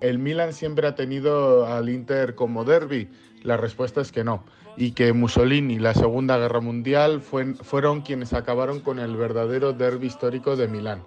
¿El Milan siempre ha tenido al Inter como derby? La respuesta es que no, y que Mussolini y la Segunda Guerra Mundial fueron quienes acabaron con el verdadero derby histórico de Milán.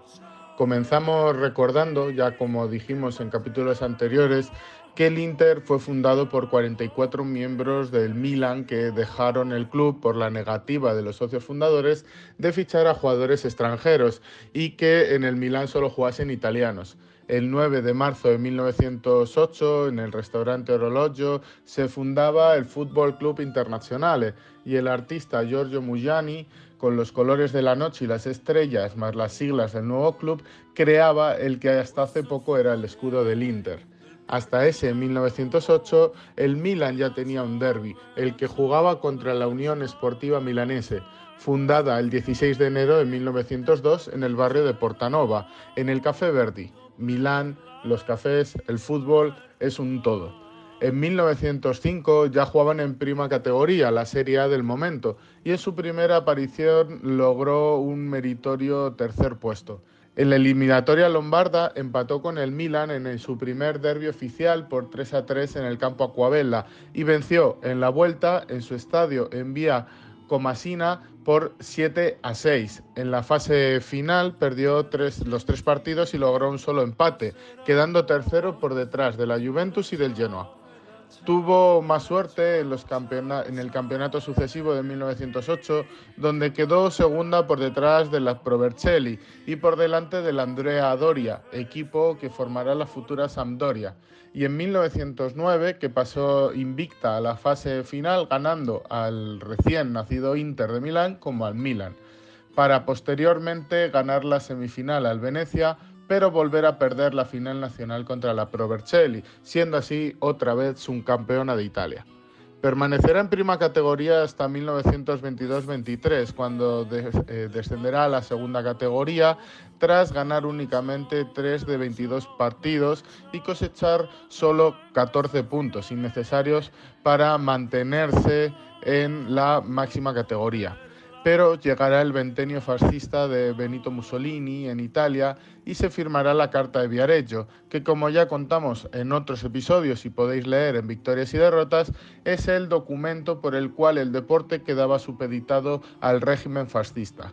Comenzamos recordando, ya como dijimos en capítulos anteriores, que el Inter fue fundado por 44 miembros del Milan que dejaron el club por la negativa de los socios fundadores de fichar a jugadores extranjeros y que en el Milan solo jugasen italianos. El 9 de marzo de 1908, en el restaurante Orologio, se fundaba el Fútbol Club Internazionale y el artista Giorgio Mugiani, con los colores de la noche y las estrellas, más las siglas del nuevo club, creaba el que hasta hace poco era el escudo del Inter. Hasta ese 1908, el Milan ya tenía un derby, el que jugaba contra la Unión Esportiva Milanese, fundada el 16 de enero de 1902 en el barrio de Portanova, en el Café Verdi. Milán, los cafés, el fútbol, es un todo. En 1905 ya jugaban en prima categoría, la Serie A del momento, y en su primera aparición logró un meritorio tercer puesto. En la eliminatoria lombarda empató con el Milan en su primer derbi oficial por 3 a 3 en el campo Acuabella y venció en la vuelta en su estadio en vía Comasina por 7 a 6. En la fase final perdió los tres partidos y logró un solo empate, quedando tercero por detrás de la Juventus y del Genoa. Tuvo más suerte en, el campeonato sucesivo de 1908, donde quedó segunda por detrás de la Provercelli y por delante del Andrea Doria, equipo que formará la futura Sampdoria. Y en 1909, que pasó invicta a la fase final, ganando al recién nacido Inter de Milán como al Milan, para posteriormente ganar la semifinal al Venecia pero volver a perder la final nacional contra la Pro Vercelli, siendo así otra vez subcampeona de Italia. Permanecerá en prima categoría hasta 1922-23, cuando eh, descenderá a la segunda categoría tras ganar únicamente 3 de 22 partidos y cosechar solo 14 puntos innecesarios para mantenerse en la máxima categoría pero llegará el ventenio fascista de Benito Mussolini en Italia y se firmará la Carta de Viareggio, que como ya contamos en otros episodios y podéis leer en Victorias y Derrotas, es el documento por el cual el deporte quedaba supeditado al régimen fascista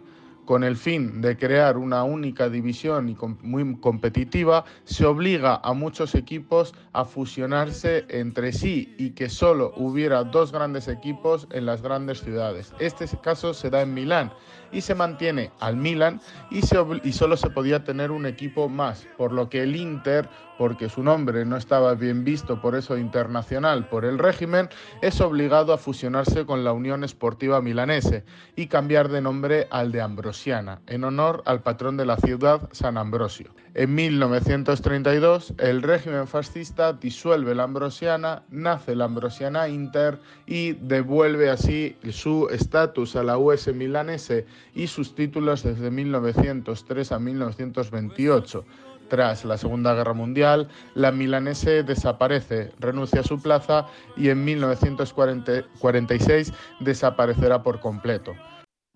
con el fin de crear una única división y muy competitiva, se obliga a muchos equipos a fusionarse entre sí y que solo hubiera dos grandes equipos en las grandes ciudades. Este caso se da en Milán y se mantiene al Milan y, y solo se podía tener un equipo más, por lo que el Inter porque su nombre no estaba bien visto por eso internacional por el régimen, es obligado a fusionarse con la Unión Esportiva Milanese y cambiar de nombre al de En honor al patrón de la ciudad, San Ambrosio. En 1932, el régimen fascista disuelve la Ambrosiana, nace la Ambrosiana Inter y devuelve así su estatus a la US milanese y sus títulos desde 1903 a 1928 tras la Segunda Guerra Mundial, la milanese desaparece, renuncia a su plaza y en 1946 desaparecerá por completo.